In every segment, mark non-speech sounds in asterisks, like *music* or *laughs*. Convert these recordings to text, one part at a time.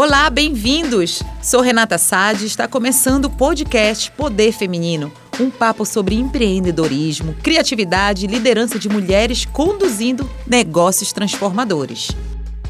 Olá, bem-vindos! Sou Renata Sade e está começando o podcast Poder Feminino. Um papo sobre empreendedorismo, criatividade e liderança de mulheres conduzindo negócios transformadores.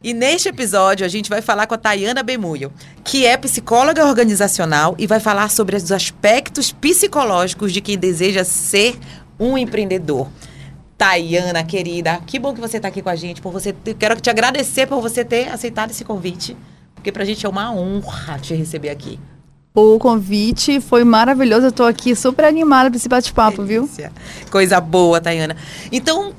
E neste episódio a gente vai falar com a Tayana Bemuio, que é psicóloga organizacional e vai falar sobre os aspectos psicológicos de quem deseja ser um empreendedor. Tayana, querida, que bom que você está aqui com a gente. Por você, quero te agradecer por você ter aceitado esse convite, porque para a gente é uma honra te receber aqui. O convite foi maravilhoso. Eu estou aqui super animada para esse bate-papo, viu? Coisa boa, Tayana. Então,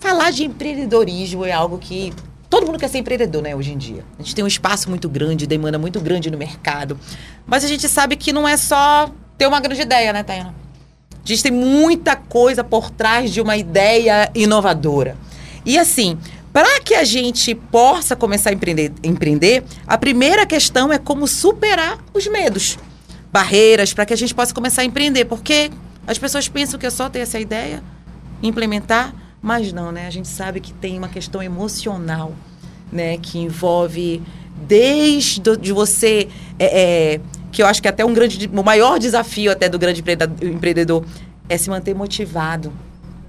falar de empreendedorismo é algo que Todo mundo quer ser empreendedor, né, hoje em dia. A gente tem um espaço muito grande, demanda muito grande no mercado. Mas a gente sabe que não é só ter uma grande ideia, né, Tayana? A gente tem muita coisa por trás de uma ideia inovadora. E assim, para que a gente possa começar a empreender, empreender, a primeira questão é como superar os medos, barreiras, para que a gente possa começar a empreender. Porque as pessoas pensam que é só ter essa ideia, implementar, mas não, né? A gente sabe que tem uma questão emocional, né? Que envolve desde de você é, é, que eu acho que até um grande o maior desafio até do grande empreendedor é se manter motivado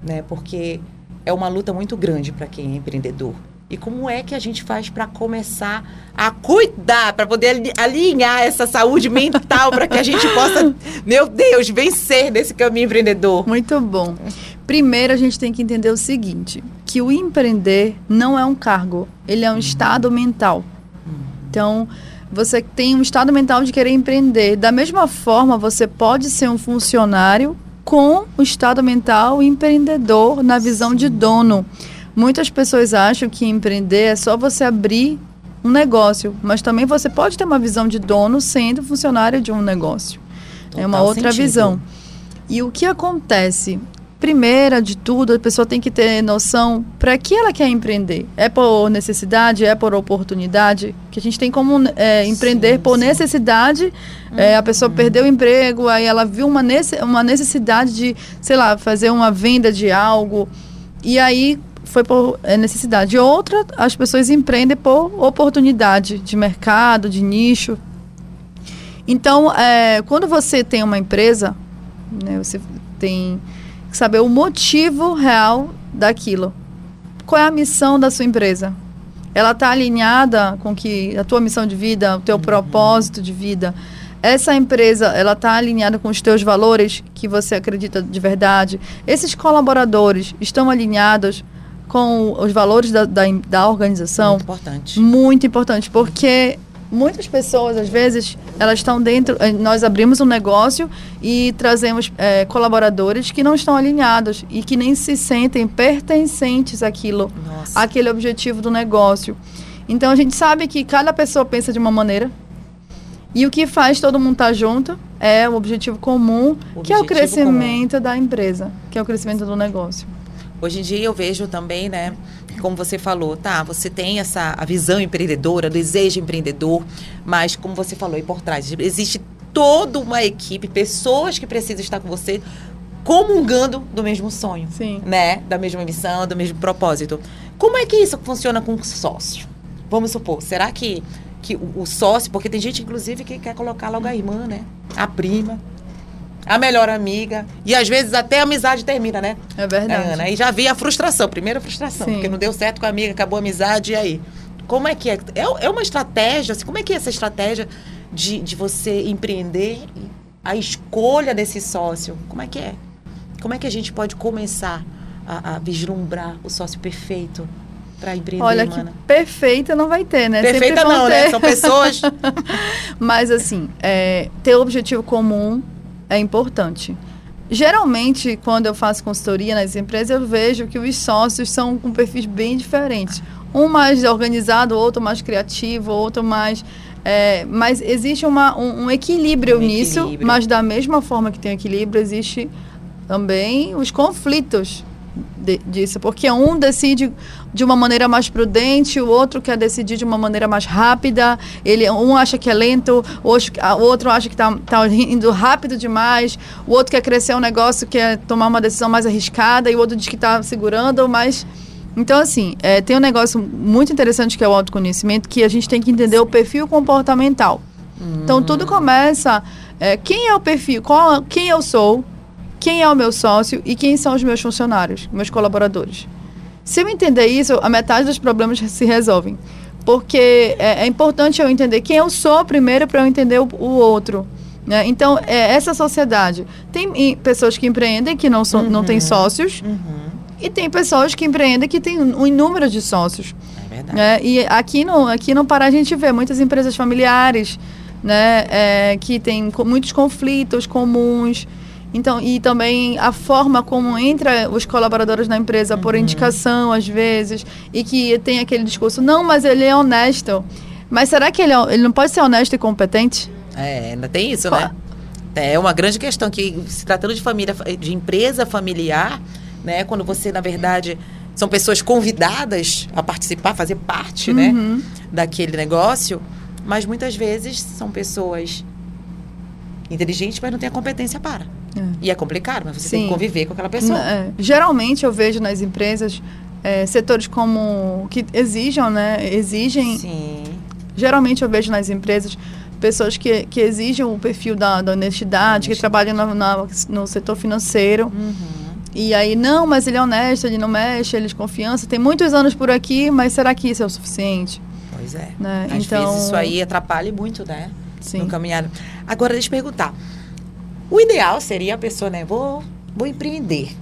né porque é uma luta muito grande para quem é empreendedor e como é que a gente faz para começar a cuidar, para poder alinhar essa saúde mental para que a gente possa, meu Deus, vencer nesse caminho empreendedor? Muito bom. Primeiro a gente tem que entender o seguinte, que o empreender não é um cargo, ele é um estado mental. Então, você tem um estado mental de querer empreender. Da mesma forma, você pode ser um funcionário com o estado mental empreendedor na visão de dono. Muitas pessoas acham que empreender é só você abrir um negócio, mas também você pode ter uma visão de dono sendo funcionário de um negócio. Total é uma outra sentido. visão. E o que acontece? Primeira de tudo, a pessoa tem que ter noção para que ela quer empreender. É por necessidade, é por oportunidade, que a gente tem como é, empreender sim, por sim. necessidade. É, a pessoa uhum. perdeu o emprego, aí ela viu uma, uma necessidade de, sei lá, fazer uma venda de algo. E aí foi por é, necessidade. Outra, as pessoas empreendem por oportunidade de mercado, de nicho. Então, é, quando você tem uma empresa, né, você tem saber o motivo real daquilo. Qual é a missão da sua empresa? Ela está alinhada com que a tua missão de vida, o teu uhum. propósito de vida. Essa empresa, ela está alinhada com os teus valores que você acredita de verdade. Esses colaboradores estão alinhados com os valores da, da, da organização. Muito importante. Muito importante, porque muitas pessoas, às vezes, elas estão dentro. Eh, nós abrimos um negócio e trazemos é, colaboradores que não estão alinhados e que nem se sentem pertencentes àquilo, Nossa. àquele objetivo do negócio. Então a gente sabe que cada pessoa pensa de uma maneira. E o que faz todo mundo estar tá junto é o objetivo comum, o que objetivo é o crescimento comum. da empresa, que é o crescimento do negócio. Hoje em dia eu vejo também, né, como você falou, tá, você tem essa a visão empreendedora, desejo empreendedor, mas como você falou aí por trás, existe toda uma equipe, pessoas que precisam estar com você comungando do mesmo sonho, Sim. né, da mesma missão, do mesmo propósito. Como é que isso funciona com o sócio? Vamos supor, será que que o, o sócio, porque tem gente inclusive que quer colocar logo a irmã, né, a prima, a melhor amiga. E às vezes até a amizade termina, né? É verdade. Ana? E já vi a frustração, primeira frustração, Sim. porque não deu certo com a amiga, acabou a amizade, e aí? Como é que é? É, é uma estratégia, assim, como é que é essa estratégia de, de você empreender a escolha desse sócio? Como é que é? Como é que a gente pode começar a, a vislumbrar o sócio perfeito? para empreender, Olha, que perfeita não vai ter, né? Perfeita não, né? ter. né? São pessoas. *laughs* Mas, assim, é, ter objetivo comum, é importante. Geralmente, quando eu faço consultoria nas empresas, eu vejo que os sócios são com perfis bem diferentes. Um mais organizado, outro mais criativo, outro mais É, mas existe uma, um, um equilíbrio Um nisso, equilíbrio. mas da mesma forma que tem equilíbrio, existe também os conflitos de- disso, porque um decide de uma maneira mais prudente, o outro quer decidir de uma maneira mais rápida, ele um acha que é lento, o outro- acha que está tá indo rápido demais, o outro quer crescer um negócio, quer tomar uma decisão mais arriscada, e o outro diz que está segurando, mas então, assim, é, tem um negócio muito interessante que é o autoconhecimento, que a gente tem que entender o perfil comportamental. Então, tudo começa. é, quem é o perfil? Qual, quem eu sou? Quem é o meu sócio? E quem são os meus funcionários, meus colaboradores? Se eu entender isso, a metade dos problemas se resolvem. Porque é, é importante eu entender quem eu sou primeiro para eu entender o, o outro. né? Então, é, essa sociedade. Tem em- pessoas que empreendem que não, são, não têm sócios. E tem pessoas que empreendem que têm um número de sócios. É verdade. né? E aqui no, aqui no Pará a gente vê muitas empresas familiares, né? é, que têm muitos conflitos comuns. Então, e também a forma como entra os colaboradores na empresa por indicação, às vezes, e que tem aquele discurso, não, mas ele é honesto. Mas será que ele, é- ele não pode ser honesto e competente? É, ainda tem isso, né? É uma grande questão que, se tratando de família, de empresa familiar, né? Quando você, na verdade, são pessoas convidadas a participar, fazer parte, né? Uhum. Daquele negócio, mas muitas vezes são pessoas inteligentes, mas não têm a competência para. É. E é complicado, mas você tem Sim. que conviver com aquela pessoa. É, geralmente eu vejo nas empresas é, setores como que exijam, né? Exigem Sim. Geralmente eu vejo nas empresas pessoas que, que exigem o perfil da, da honestidade, que trabalham na- na- no setor financeiro. Uhum. E aí, não, mas ele é honesto, ele não mexe, ele é de confiança. Tem muitos anos por aqui, mas será que isso é o suficiente? Pois é. Né? Às então, vezes isso aí atrapalha muito, né? Sim. No caminhar. Agora, deixa eu perguntar. O ideal seria a pessoa, né? Vou, vou empreender.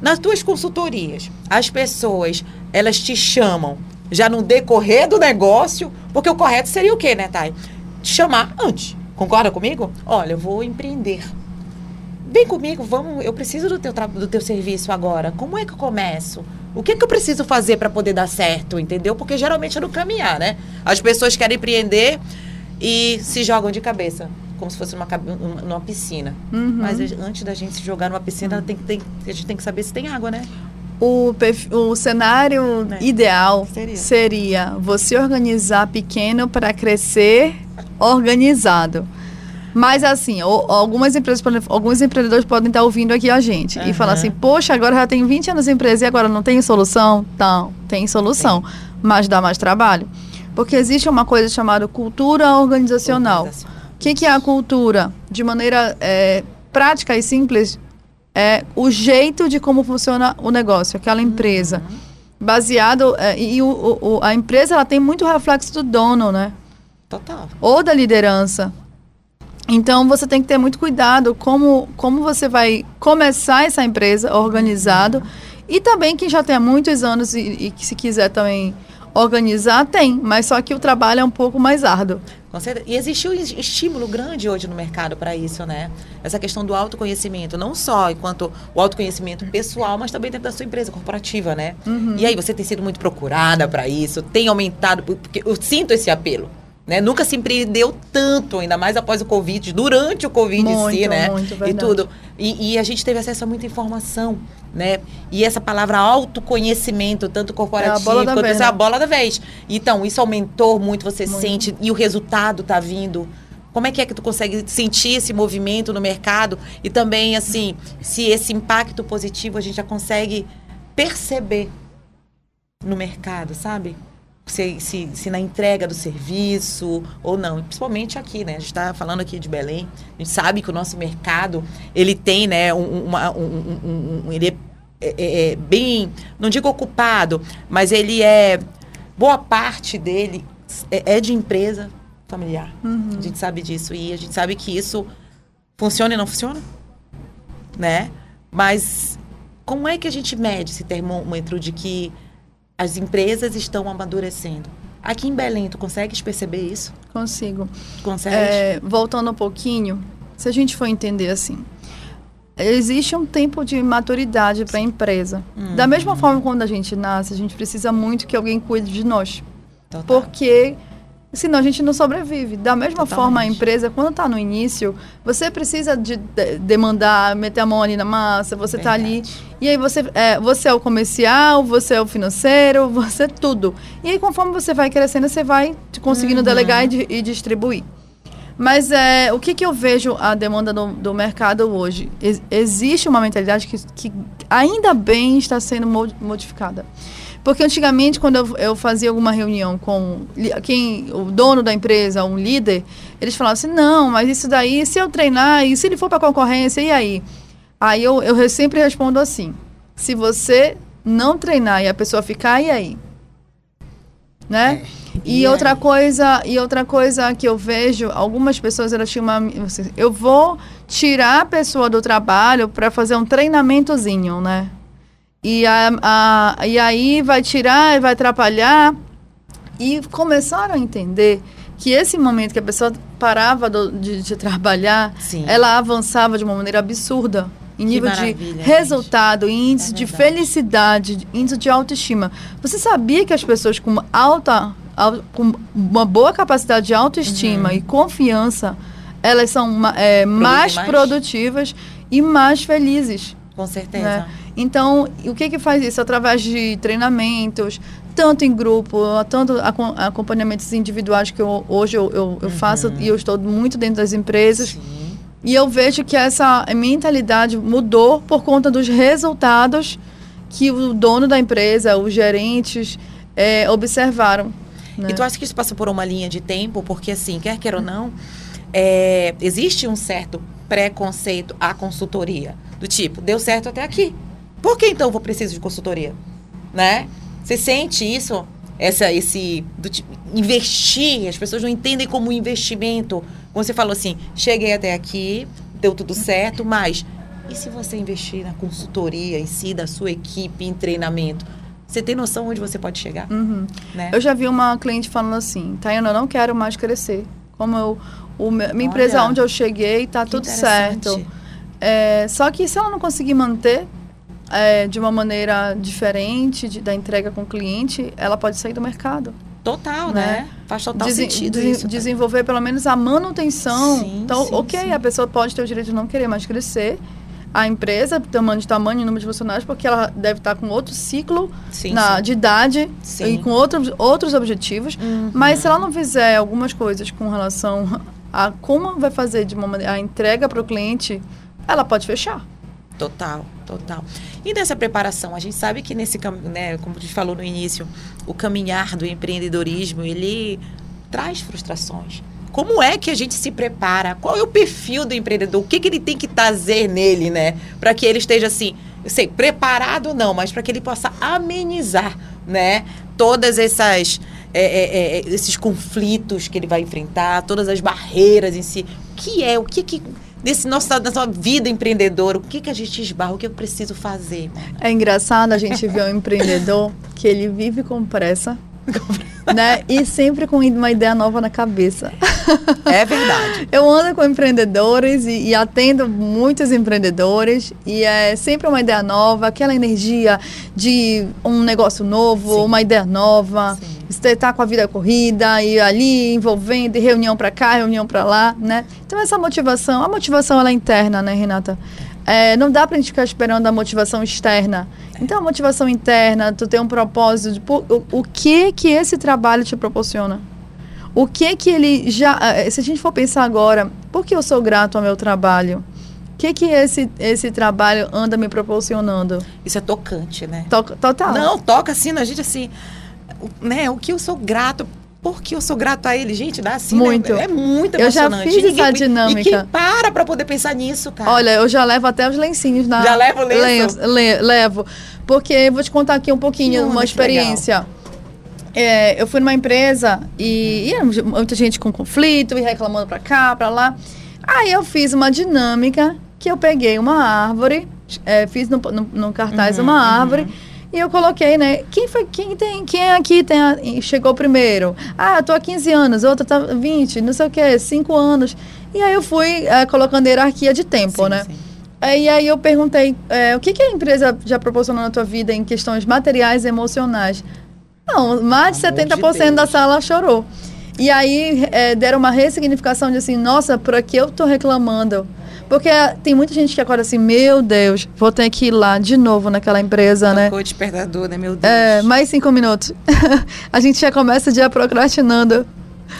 Nas tuas consultorias, as pessoas, elas te chamam já no decorrer do negócio, porque o correto seria o quê, né, Thay? Te chamar antes. Concorda comigo? Olha, eu vou empreender. Vem comigo, vamos. Eu preciso do teu, do teu serviço agora. Como é que eu começo? O que, que eu preciso fazer para poder dar certo, entendeu? Porque geralmente é no caminhar, né? As pessoas querem empreender e se jogam de cabeça, como se fosse numa, numa piscina. Uhum. Mas antes da gente se jogar numa piscina, tem, que- tem, a gente tem que saber se tem água, né? o, o cenário Né? ideal Seria. seria você organizar pequeno para crescer organizado. Mas assim, algumas empresas, alguns empreendedores podem estar ouvindo aqui a gente e falar assim: "Poxa, agora já tenho 20 anos de empresa e agora não tem solução?" Não, tem solução, mas dá mais trabalho. Porque existe uma coisa chamada cultura organizacional. O que, que é a cultura? De maneira é, prática e simples, é o jeito de como funciona o negócio, aquela empresa. Baseado. é, e o, o- a empresa ela tem muito reflexo do dono, né? Total. Ou da liderança. Então você tem que ter muito cuidado como, como você vai começar essa empresa organizado. E também quem já tem há muitos anos e, e que se quiser também organizar, tem. Mas só que o trabalho é um pouco mais árduo. Com certeza. E existe um es- estímulo grande hoje no mercado para isso, né? Essa questão do autoconhecimento, não só enquanto o autoconhecimento pessoal, mas também dentro da sua empresa corporativa, né? E aí você tem sido muito procurada para isso, tem aumentado, porque eu sinto esse apelo. Né? Nunca se empreendeu tanto, ainda mais após o Covid, durante o Covid em si, Muito, né? muito, e verdade. tudo. E, e a gente teve acesso a muita informação, né? E essa palavra autoconhecimento, tanto corporativo bola da quanto vez, é a né? bola da vez. Então, isso aumentou muito, você Muito. sente, e o resultado tá vindo. Como é que é que tu consegue sentir esse movimento no mercado? E também, assim, se esse impacto positivo a gente já consegue perceber no mercado, sabe? Se, se, se na entrega do serviço ou não. Principalmente aqui, né? A gente está falando aqui de Belém. A gente sabe que o nosso mercado, ele tem, né? um- uma, um, um- um- ele é, é- é bem, não digo ocupado, mas ele é, boa parte dele é, é de empresa familiar. A gente sabe disso. E a gente sabe que isso funciona e não funciona, né? Mas como é que a gente mede esse termômetro de que as empresas estão amadurecendo? Aqui em Belém, tu consegues perceber isso? Consigo. Consegue? É, voltando um pouquinho, se a gente for entender assim, existe um tempo de maturidade para a empresa. Da mesma forma quando a gente nasce, a gente precisa muito que alguém cuide de nós. Total. Porque Senão a gente não sobrevive. Da mesma Totalmente. forma, a empresa, quando está no início, você precisa de, de- demandar, meter a mão ali na massa, você está ali. E aí você é, você é o comercial, você é o financeiro, *laughs* você é tudo. E aí, conforme você vai crescendo, você vai conseguindo Uhum. delegar e, e distribuir. Mas é, o que, que eu vejo a demanda do, do mercado hoje? Ex- existe uma mentalidade que, que ainda bem está sendo mo- modificada. Porque antigamente, quando eu, eu fazia alguma reunião com quem, o dono da empresa, um líder, eles falavam assim, não, mas isso daí, se eu treinar, e se ele for para concorrência, e aí? Aí eu, eu re- sempre respondo assim, se você não treinar e a pessoa ficar, e aí? Né? E, E outra aí? coisa, e outra coisa que eu vejo, algumas pessoas elas tinham uma, eu vou tirar a pessoa do trabalho para fazer um treinamentozinho, né? E, a, a- e aí vai tirar e vai atrapalhar. E começaram a entender que esse momento que a pessoa parava do- de, de trabalhar, Sim. ela avançava de uma maneira absurda. Em Que nível de resultado, índice É de felicidade, índice de autoestima. Você sabia que as pessoas com alta, au- com uma boa capacidade de autoestima e confiança, elas são é, mais, mais? produtivas e mais felizes? Com certeza. né? Então, o que que faz isso? Através de treinamentos, tanto em grupo, tanto acom- acompanhamentos individuais que eu- hoje eu, eu- eu faço e eu estou muito dentro das empresas. Sim. E eu vejo que essa mentalidade mudou por conta dos resultados que o dono da empresa, os gerentes, eh, observaram. né? E tu acha que isso passa por uma linha de tempo? Porque, assim, quer queira ou não, é, existe um certo preconceito à consultoria. Do tipo, deu certo até aqui. Por que então eu vou preciso de consultoria? Né? Você sente isso? Essa, esse. Do investir, as pessoas não entendem como um investimento. Como você falou assim, cheguei até aqui, deu tudo certo, mas. E se você investir na consultoria em si, da sua equipe, em treinamento? Você tem noção onde você pode chegar? Uhum. Né? Eu já vi uma cliente falando assim, Tayana, eu não quero mais crescer. Como eu, o, minha empresa Olha, onde eu cheguei, tá tudo certo. É, só que se ela não conseguir manter é, de uma maneira diferente de- da entrega com o cliente, ela pode sair do mercado. Total, Né? né? Faz total sentido isso. desenvolver pelo menos a manutenção. Sim, então, sim, ok, sim. a pessoa pode ter o direito de não querer mais crescer. A empresa, tamanho de tamanho e número de funcionários, porque ela deve estar com outro ciclo na, de idade e com outros, outros objetivos. Uhum. Mas se ela não fizer algumas coisas com relação a como vai fazer de uma maneira, a entrega para o cliente, ela pode fechar. Total, total. E nessa preparação, a gente sabe que nesse né, como a gente falou no início, o caminhar do empreendedorismo, ele traz frustrações. Como é que a gente se prepara? Qual é o perfil do empreendedor? O que, que ele tem que trazer nele, né? Para que ele esteja assim, eu sei, preparado não, mas para que ele possa amenizar, né? Todas essas é, é, é, esses conflitos que ele vai enfrentar, todas as barreiras em si. O que é? O que que nesse nossa, nossa vida empreendedora, o que que a gente esbarra? O que eu preciso fazer? É engraçado a gente ver um empreendedor que ele vive com pressa, né? E sempre com uma ideia nova na cabeça. É verdade. *laughs* Eu ando com empreendedores e, e atendo muitos empreendedores e é sempre uma ideia nova, aquela energia de um negócio novo, Sim. uma ideia nova. Sim. Você tá com a vida corrida e ali envolvendo e reunião para cá, reunião para lá, né? Então essa motivação, a motivação ela é interna, né, Renata? É, não dá pra gente ficar esperando a motivação externa. Então a motivação interna, tu tem um propósito de o, o que que esse trabalho te proporciona? O que que ele já, eh, se a gente for pensar agora, por que eu sou grato ao meu trabalho? O que que esse esse trabalho anda me proporcionando? Isso é tocante, né? To- Total. Não, toca assim na gente assim, né? O que eu sou grato. Por que eu sou grato a ele, gente? Dá assim, né? Muito. É muito Eu já emocionante. fiz Ninguém- essa dinâmica. E quem para pra poder pensar nisso, cara? Olha, eu já levo até os lencinhos na. Já leva o lenço? Le- le- levo. Porque eu vou te contar aqui um pouquinho, uma experiência. É, eu fui numa empresa e, e muita gente com conflito e reclamando pra cá, pra lá. Aí eu fiz uma dinâmica que eu peguei uma árvore, é, fiz no, no, no cartaz Uhum, uma uhum. E eu coloquei, né? Quem foi, quem tem, quem aqui tem a- chegou primeiro? Ah, eu tô há 15 anos, outra tá 20, não sei o quê, 5 anos. E aí eu fui é, colocando hierarquia de tempo, Sim, né? sim. É, E aí eu perguntei, é, o que, que a empresa já proporcionou na tua vida em questões materiais e emocionais? Não, mais de Amor de 70% da Deus. sala chorou. E aí é, deram uma ressignificação de assim, nossa, por aqui eu tô reclamando. Porque tem muita gente que acorda assim, meu Deus, vou ter que ir lá de novo naquela empresa, né? Tocou despertador, né, meu Deus. É, mais cinco minutos. *laughs* a gente já começa o dia procrastinando.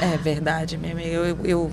É verdade, mesmo. Eu, eu, eu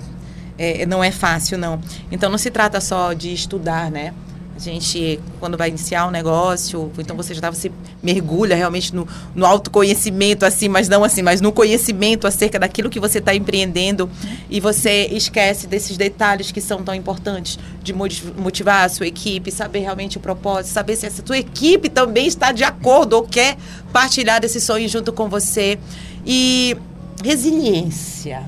é, não é fácil, não. Então não se trata só de estudar, né? A gente, quando vai iniciar um negócio, então você já tá, você mergulha realmente no, no autoconhecimento, assim, mas não assim, mas no conhecimento acerca daquilo que você está empreendendo e você esquece desses detalhes que são tão importantes, de motivar a sua equipe, saber realmente o propósito, saber se essa tua equipe também está de acordo ou quer partilhar desse sonho junto com você. E resiliência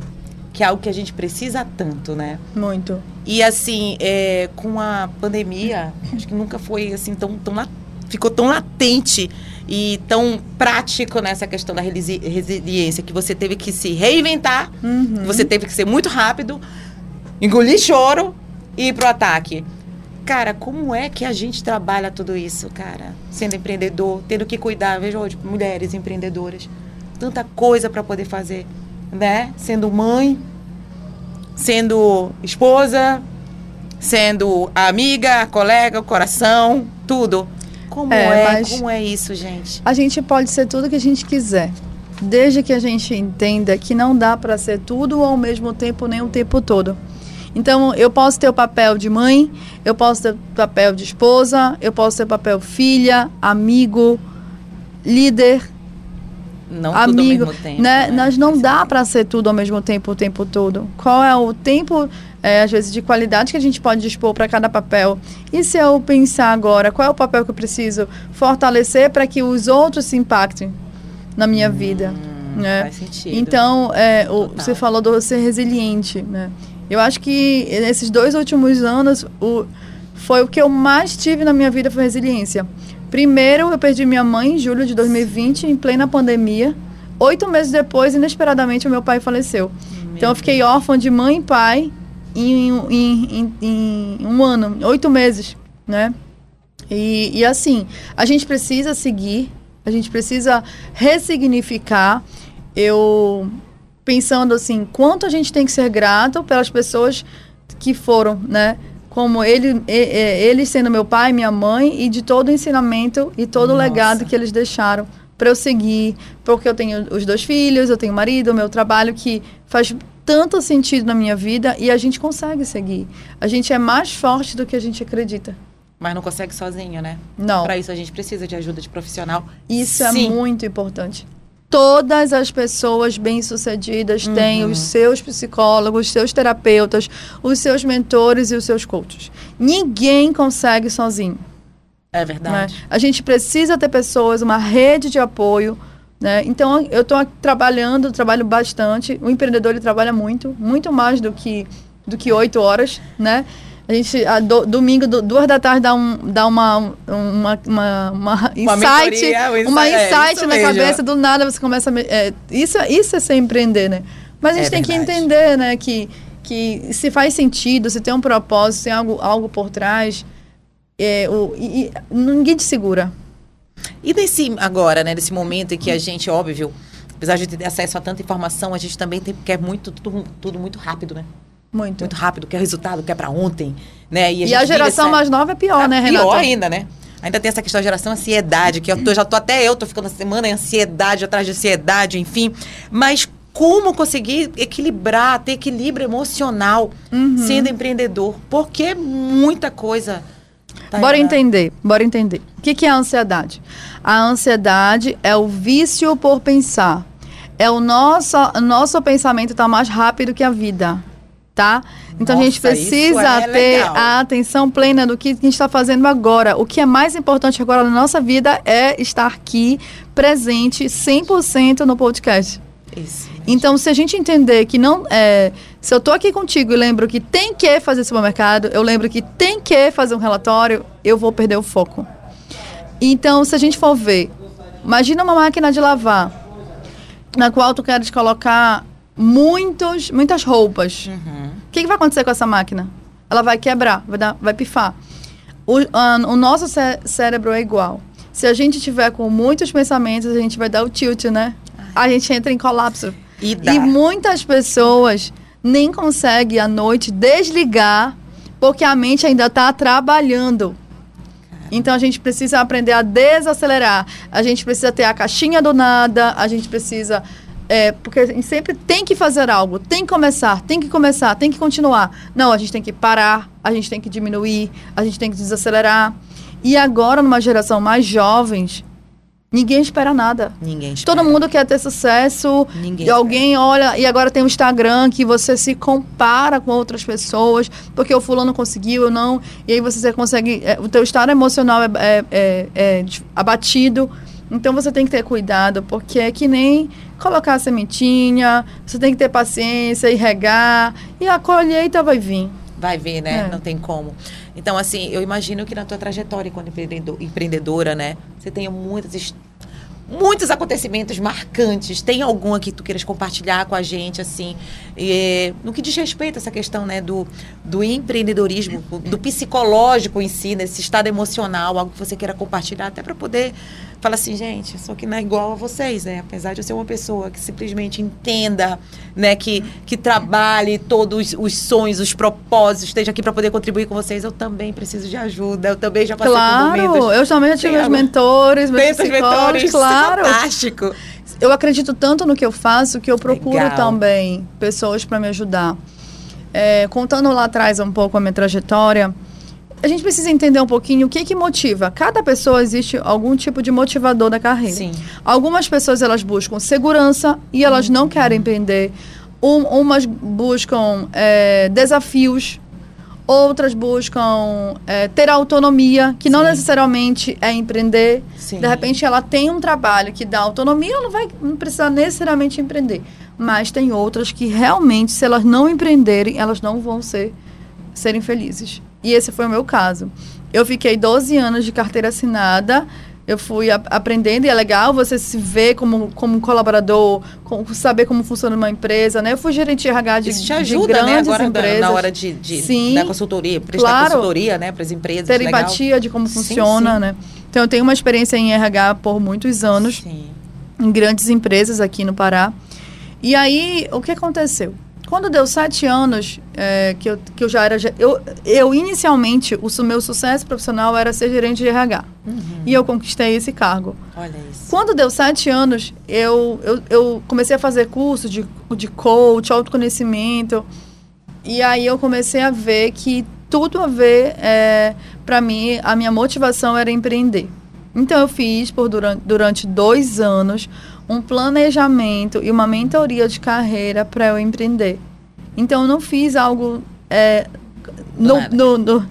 que é algo que a gente precisa tanto, né? Muito. E assim, é, com a pandemia, acho que nunca foi assim tão, tão ficou tão latente e tão prático nessa questão da resiliência que você teve que se reinventar, uhum. você teve que ser muito rápido, engolir choro e ir pro ataque. Cara, como é que a gente trabalha tudo isso, cara? Sendo empreendedor, tendo que cuidar, veja hoje, mulheres empreendedoras, tanta coisa para poder fazer né? Sendo mãe, sendo esposa, sendo amiga, colega, coração, tudo. Como é, é como é isso, gente? A gente pode ser tudo que a gente quiser. Desde que a gente entenda que não dá para ser tudo ao mesmo tempo, nem o tempo todo. Então, eu posso ter o papel de mãe, eu posso ter o papel de esposa, eu posso ter o papel filha, amigo, líder, não amigo, tudo ao mesmo tempo. Né? né? Nós não dá para ser tudo ao mesmo tempo o tempo todo. Qual é o tempo, é, às vezes, de qualidade que a gente pode dispor para cada papel? E se eu pensar agora, qual é o papel que eu preciso fortalecer para que os outros se impactem na minha hum, vida? Né? Faz sentido. Então, é, o, você falou do ser resiliente, né? Eu acho que nesses dois últimos anos, o, foi o que eu mais tive na minha vida foi resiliência. Primeiro, eu perdi minha mãe em julho de 2020, em plena pandemia. Oito meses depois, inesperadamente, o meu pai faleceu. Meu então, eu fiquei órfã de mãe e pai em, em, em, em um ano, oito meses, né? E, e, assim, a gente precisa seguir, a gente precisa ressignificar. Eu pensando assim, quanto a gente tem que ser grato pelas pessoas que foram, né? Como ele, ele sendo meu pai, minha mãe, e de todo o ensinamento e todo Nossa. o legado que eles deixaram para eu seguir, porque eu tenho os dois filhos, eu tenho marido, o meu trabalho que faz tanto sentido na minha vida e a gente consegue seguir. A gente é mais forte do que a gente acredita. Mas não consegue sozinho, né? Não. Para isso a gente precisa de ajuda de profissional. Isso é Sim. é muito importante todas as pessoas bem-sucedidas uhum. têm os seus psicólogos, os seus terapeutas, os seus mentores e os seus coaches. Ninguém consegue sozinho. É verdade. Né? A gente precisa ter pessoas, uma rede de apoio. Né? Então, eu estou trabalhando, trabalho bastante. O empreendedor ele trabalha muito, muito mais do que do que oito horas, né? A gente, a do, domingo, do, duas da tarde, dá, um, dá uma, uma, uma, uma insight, uma é, insight é, na mesmo. cabeça, do nada você começa a. É, isso, isso é ser empreender, né? Mas a gente é tem verdade. que entender, né, que, que se faz sentido, se tem um propósito, se tem algo, algo por trás, é, o, e, ninguém te segura. E nesse, agora, né, nesse momento em que a gente, óbvio, apesar de ter acesso a tanta informação, a gente também tem, quer muito, tudo, tudo muito rápido, né? Muito. Muito rápido, quer resultado, quer para ontem, né? E a, e a geração essa... mais nova é pior, é né, Renata? Pior ainda, né? Ainda tem essa questão da geração ansiedade, que eu tô, já tô até eu tô ficando a semana em ansiedade atrás de ansiedade, enfim. Mas como conseguir equilibrar, ter equilíbrio emocional uhum. sendo empreendedor? Porque muita coisa. Tá bora entender, bora entender. O que, que é a ansiedade? A ansiedade é o vício por pensar. É o nosso, nosso pensamento está mais rápido que a vida tá? Então Nossa, a gente precisa é ter a atenção plena do que a gente está fazendo agora. O que é mais importante agora na nossa vida é estar aqui presente 100% no podcast. Isso. Então, se a gente entender que não é, se eu tô aqui contigo e lembro que tem que fazer supermercado, eu lembro que tem que fazer um relatório, eu vou perder o foco. Então, se a gente for ver, imagina uma máquina de lavar na qual tu queres colocar muitos, muitas roupas. Uhum. O uhum. que, que, vai acontecer com essa máquina? Ela vai quebrar, vai, dar, vai pifar. O, o nosso cé cérebro é igual. Se a gente tiver com muitos pensamentos, a gente vai dar o tilt, né? Ai. A gente entra em colapso. E. E muitas pessoas nem conseguem à noite desligar porque a mente ainda está trabalhando. Então a gente precisa aprender a desacelerar. A gente precisa ter a caixinha do nada, a gente precisa. É, porque a gente sempre tem que fazer algo, tem que começar, tem que começar, tem que continuar. Não, a gente tem que parar, a gente tem que diminuir, a gente tem que desacelerar. E agora, numa geração mais jovens, Ninguém espera nada. Ninguém espera. Todo mundo quer ter sucesso. Ninguém e alguém olha. E agora tem o Instagram que você se compara com outras pessoas. Porque o fulano conseguiu, eu não. E aí você consegue. É, o teu estado emocional é, é, é, é abatido. Então você tem que ter cuidado, porque é que nem colocar a sementinha, você tem que ter paciência e regar, e a colheita vai vir. Vai ver, né? É. Não tem como. Então, assim, eu imagino que na tua trajetória enquanto empreendedor- empreendedora, né? Você tenha muitas muitos acontecimentos marcantes. Tem alguma que tu queiras compartilhar com a gente, assim, e, no que diz respeito a essa questão, né, do, do empreendedorismo, do psicológico em si, nesse estado emocional, algo que você queira compartilhar, até para poder falar assim, gente, sou que não é igual a vocês, né? Apesar de eu ser uma pessoa que simplesmente entenda, né, que, que trabalhe todos os sonhos, os propósitos, esteja aqui para poder contribuir com vocês, eu também preciso de ajuda, eu também já passei por Claro, momentos. eu também tive Tem meus mentores, meus mentores, é claro. fantástico. Eu acredito tanto no que eu faço que eu procuro Legal. também pessoas para me ajudar. É, contando lá atrás um pouco a minha trajetória, a gente precisa entender um pouquinho o que que motiva. Cada pessoa existe algum tipo de motivador da carreira. Sim. Algumas pessoas elas buscam segurança e elas não querem empreender. Um, umas buscam é, desafios, outras buscam é, ter autonomia, que não Sim. necessariamente é empreender. Sim. De repente ela tem um trabalho que dá autonomia, ela não vai não precisa necessariamente empreender. Mas tem outras que realmente, se elas não empreenderem, elas não vão ser serem felizes. E esse foi o meu caso. Eu fiquei 12 anos de carteira assinada. Eu fui aprendendo e é legal você se ver como, como colaborador, com, saber como funciona uma empresa, né? Eu fui gerente de RH de, Isso te de ajuda, né? grandes Agora na- empresas. na hora de, de Sim. da consultoria, prestar Claro. consultoria, né, para as empresas. ter legal. empatia de como Sim, funciona, sim. né? Então eu tenho uma experiência em RH por muitos anos Sim. em grandes empresas aqui no Pará. E aí, o que aconteceu? Quando deu sete anos, é, que, eu, que eu já era... Eu, eu inicialmente, o meu sucesso profissional era ser gerente de RH. Uhum. E eu conquistei esse cargo. Olha isso. Quando deu sete anos, eu, eu, eu comecei a fazer curso de, de coach, autoconhecimento. E aí eu comecei a ver que tudo a ver, é, para mim, a minha motivação era empreender. Então eu fiz por durante, durante dois anos um planejamento e uma mentoria de carreira para eu empreender. Então eu não fiz algo é, no, no- no-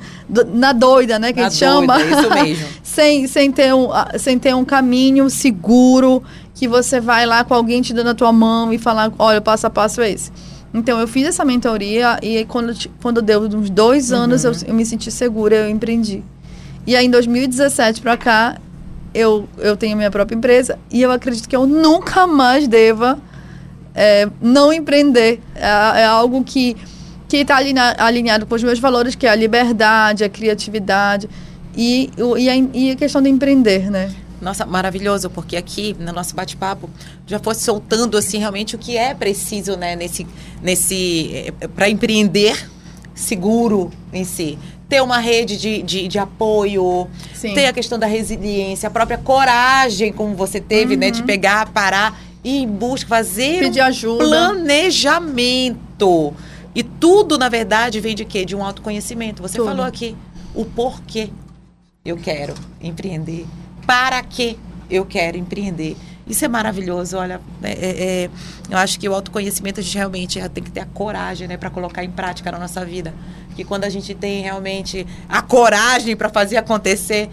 na doida, né? Que Na a gente chama. doida, isso mesmo. *laughs* sem, sem, ter um, sem ter um caminho seguro que você vai lá com alguém te dando a tua mão e falar, olha, o passo a passo é esse. Então, eu fiz essa mentoria e quando, quando deu uns dois anos, eu, eu me senti segura, eu empreendi. E aí, em 2017 para cá, eu, eu tenho minha própria empresa e eu acredito que eu nunca mais deva é, não empreender. É, é algo que que está alinhado com os meus valores, que é a liberdade, a criatividade e, e, a, e a questão de empreender, né? Nossa, maravilhoso, porque aqui no nosso bate-papo já fosse soltando assim realmente o que é preciso, né, nesse nesse para empreender seguro em si. Ter uma rede de, de, de apoio, Sim. ter a questão da resiliência, a própria coragem, como você teve, né, de pegar, parar e ir em busca, fazer Uhum. Pedir um ajuda. planejamento. E tudo, na verdade, vem de quê? De um autoconhecimento. Você Tudo. falou aqui o porquê eu quero empreender. Para que eu quero empreender. Isso é maravilhoso, olha. é- é- é, eu acho que o autoconhecimento a gente realmente tem que ter a coragem, né, para colocar em prática na nossa vida. Que quando a gente tem realmente a coragem para fazer acontecer,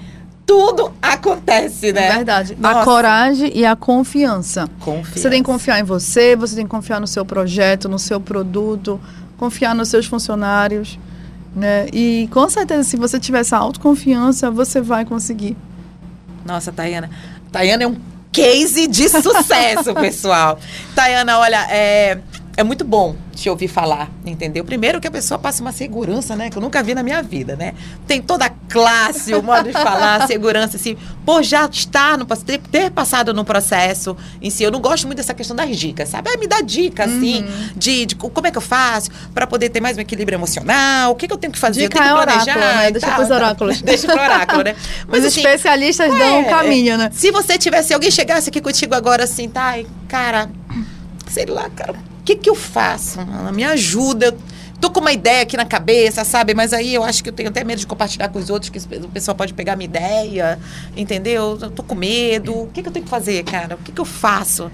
tudo acontece, né? É verdade. A Nossa. coragem e a confiança. Confiança. Você tem que confiar em você, você tem que confiar no seu projeto, no seu produto, confiar nos seus funcionários. Né? E com certeza, se você tiver essa autoconfiança, você vai conseguir. Nossa, Tayana. Tayana é um case de sucesso, *laughs* pessoal. Tayana, olha, é, é muito bom te ouvir falar, entendeu? Primeiro que a pessoa passa uma segurança, né? Que eu nunca vi na minha vida, né? Tem toda a classe, o modo de falar, segurança, assim, por já estar no ter, ter passado no processo em si. Eu não gosto muito dessa questão das dicas, sabe? Me dá dica, assim, uhum. de, de, como é que eu faço para poder ter mais um equilíbrio emocional, o que, que eu tenho que fazer? Dica eu tenho que planejar. É oráculo, né? Deixa para os oráculos. *laughs* Deixa pro oráculo, né? Mas Os assim, especialistas é, dão um caminho, né? Se você tivesse, alguém chegasse aqui contigo agora assim, tá, cara, sei lá, cara que, que eu faço? Ela me ajuda. Tô com uma ideia aqui na cabeça, sabe? Mas aí eu acho que eu tenho até medo de compartilhar com os outros, que o pessoal pode pegar minha ideia, entendeu? Eu tô com medo. O que, que eu tenho que fazer, cara? O que, que eu faço?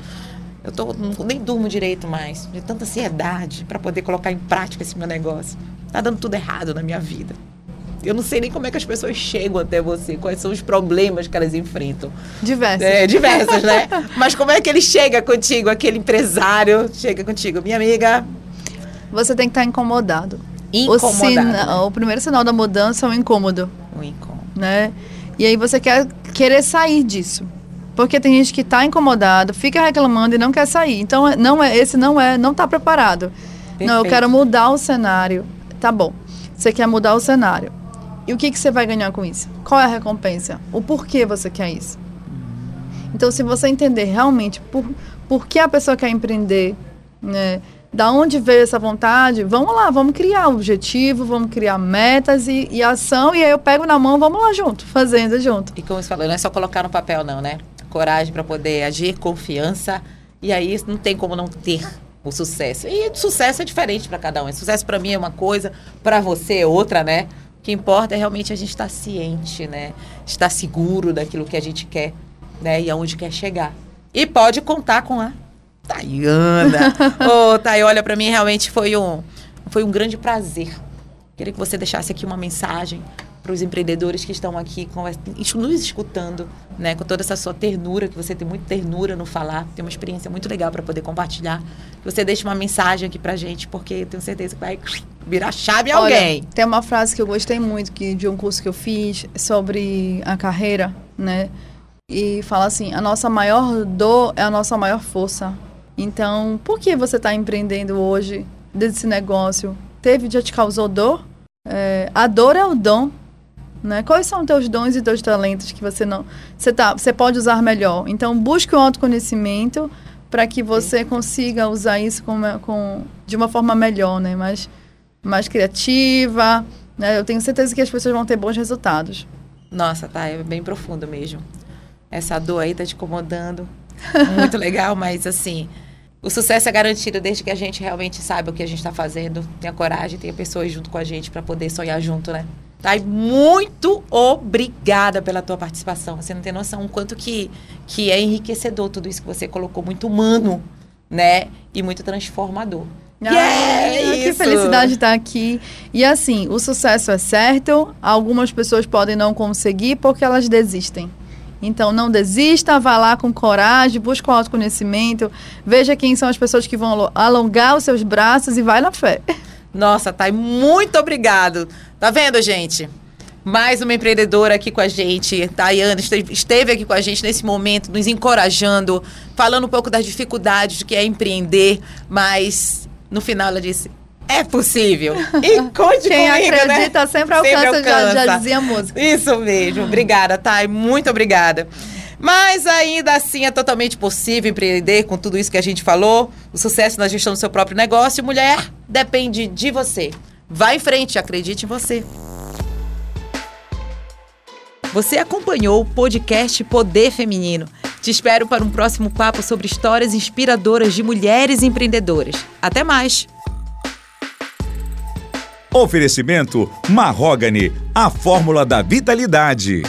Eu tô, nem durmo direito mais, de tanta ansiedade para poder colocar em prática esse meu negócio. Tá dando tudo errado na minha vida. Eu não sei nem como é que as pessoas chegam até você, quais são os problemas que elas enfrentam. Diversos. É, diversos, né? *laughs* Mas como é que ele chega contigo, aquele empresário chega contigo? Minha amiga. Você tem que estar incomodado. Incomodado. O, sina, né? o primeiro sinal da mudança é o incômodo. O incômodo. Né? E aí você quer querer sair disso. Porque tem gente que está incomodado, fica reclamando e não quer sair. Então, não é, esse não é, não está preparado. Perfeito. Não, eu quero mudar o cenário. Tá bom. Você quer mudar o cenário. E o que, que você vai ganhar com isso? Qual é a recompensa? O porquê você quer isso? Então, se você entender realmente por, por que a pessoa quer empreender, né? Da onde veio essa vontade? Vamos lá, vamos criar objetivo, vamos criar metas e, e ação, e aí eu pego na mão, vamos lá junto, fazendo junto. E como você falou, não é só colocar no papel, não, né? Coragem para poder agir, confiança, e aí não tem como não ter o sucesso. E sucesso é diferente para cada um. Sucesso para mim é uma coisa, para você é outra, né? O que importa é realmente a gente estar ciente, né? Estar seguro daquilo que a gente quer, né? E aonde quer chegar. E pode contar com a Tayana. *laughs* Ô, oh, Thay, olha, para mim realmente foi um, foi um grande prazer. Queria que você deixasse aqui uma mensagem para os empreendedores que estão aqui nos escutando, né, com toda essa sua ternura, que você tem muita ternura no falar, tem uma experiência muito legal para poder compartilhar. Que você deixe uma mensagem aqui para gente, porque tenho certeza que vai virar chave em alguém. tem uma frase que eu gostei muito que de um curso que eu fiz sobre a carreira, né? E fala assim: a nossa maior dor é a nossa maior força. Então, por que você está empreendendo hoje desse negócio? Teve, já te causou dor? É, a dor é o dom né? Quais são teus dons e teus talentos que você não você tá você pode usar melhor? Então busque o autoconhecimento para que você consiga usar isso com, com de uma forma melhor, né? Mais mais criativa, né? Eu tenho certeza que as pessoas vão ter bons resultados. Nossa, tá, é bem profundo mesmo. Essa dor aí tá te incomodando. *laughs* Muito legal, mas assim, o sucesso é garantido desde que a gente realmente saiba o que a gente está fazendo, tenha coragem, tenha pessoas junto com a gente para poder sonhar junto, né? Tá? E muito obrigada pela tua participação. Você não tem noção o quanto que, que é enriquecedor tudo isso que você colocou, muito humano, né? E muito transformador. Ah, yeah, que felicidade estar aqui. E assim, o sucesso é certo, algumas pessoas podem não conseguir porque elas desistem. Então, não desista, vá lá com coragem, busque o autoconhecimento, veja quem são as pessoas que vão alongar os seus braços e vai na fé. Nossa, Thay, muito obrigado. Tá vendo, gente? Mais uma empreendedora aqui com a gente, Tayana, esteve aqui com a gente nesse momento, nos encorajando, falando um pouco das dificuldades do que é empreender, mas no final ela disse: é possível. *laughs* E conte Quem comigo, né? acredita né? sempre alcança, sempre alcança. Já, já dizia a música. Isso mesmo. Obrigada, Thay. Muito obrigada. Mas ainda assim é totalmente possível empreender com tudo isso que a gente falou. O sucesso na gestão do seu próprio negócio, mulher, depende de você. Vá em frente, acredite em você. Você acompanhou o podcast Poder Feminino. Te espero para um próximo papo sobre histórias inspiradoras de mulheres empreendedoras. Até mais! Oferecimento Marrogane, a fórmula da vitalidade.